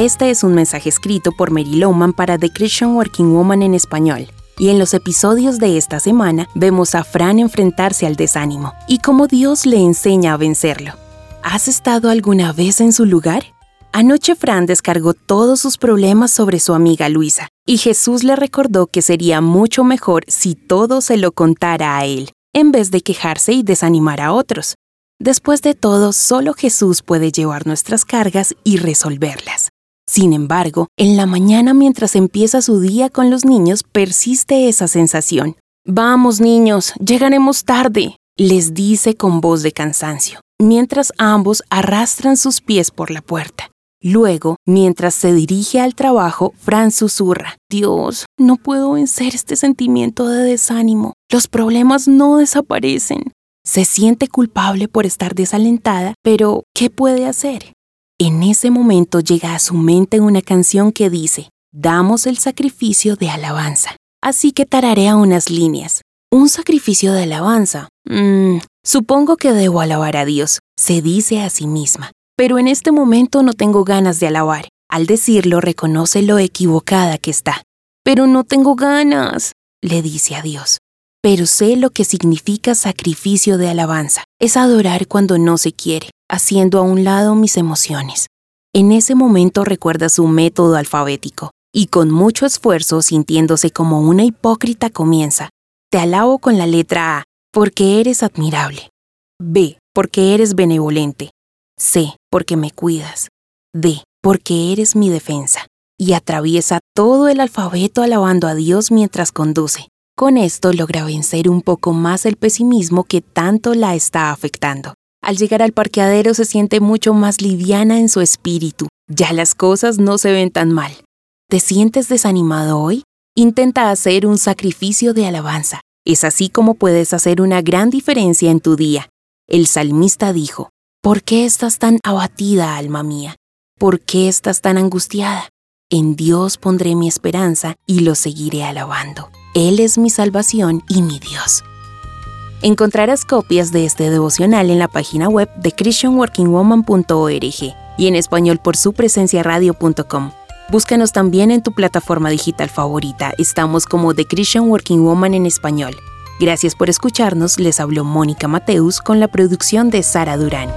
Este es un mensaje escrito por Mary Lowman para The Christian Working Woman en español. Y en los episodios de esta semana vemos a Fran enfrentarse al desánimo y cómo Dios le enseña a vencerlo. ¿Has estado alguna vez en su lugar? Anoche Fran descargó todos sus problemas sobre su amiga Luisa, y Jesús le recordó que sería mucho mejor si todo se lo contara a él, en vez de quejarse y desanimar a otros. Después de todo, solo Jesús puede llevar nuestras cargas y resolverlas. Sin embargo, en la mañana mientras empieza su día con los niños persiste esa sensación. Vamos niños, llegaremos tarde, les dice con voz de cansancio, mientras ambos arrastran sus pies por la puerta. Luego, mientras se dirige al trabajo, Fran susurra, Dios, no puedo vencer este sentimiento de desánimo. Los problemas no desaparecen. Se siente culpable por estar desalentada, pero ¿qué puede hacer? En ese momento llega a su mente una canción que dice, damos el sacrificio de alabanza. Así que tararea unas líneas. Un sacrificio de alabanza. Mmm, supongo que debo alabar a Dios, se dice a sí misma. Pero en este momento no tengo ganas de alabar. Al decirlo reconoce lo equivocada que está. Pero no tengo ganas, le dice a Dios. Pero sé lo que significa sacrificio de alabanza. Es adorar cuando no se quiere haciendo a un lado mis emociones. En ese momento recuerda su método alfabético y con mucho esfuerzo, sintiéndose como una hipócrita, comienza. Te alabo con la letra A, porque eres admirable. B, porque eres benevolente. C, porque me cuidas. D, porque eres mi defensa. Y atraviesa todo el alfabeto alabando a Dios mientras conduce. Con esto logra vencer un poco más el pesimismo que tanto la está afectando. Al llegar al parqueadero se siente mucho más liviana en su espíritu. Ya las cosas no se ven tan mal. ¿Te sientes desanimado hoy? Intenta hacer un sacrificio de alabanza. Es así como puedes hacer una gran diferencia en tu día. El salmista dijo, ¿Por qué estás tan abatida, alma mía? ¿Por qué estás tan angustiada? En Dios pondré mi esperanza y lo seguiré alabando. Él es mi salvación y mi Dios. Encontrarás copias de este devocional en la página web de christianworkingwoman.org y en español por su presencia radio.com. Búscanos también en tu plataforma digital favorita. Estamos como The Christian Working Woman en español. Gracias por escucharnos. Les habló Mónica Mateus con la producción de Sara Durán.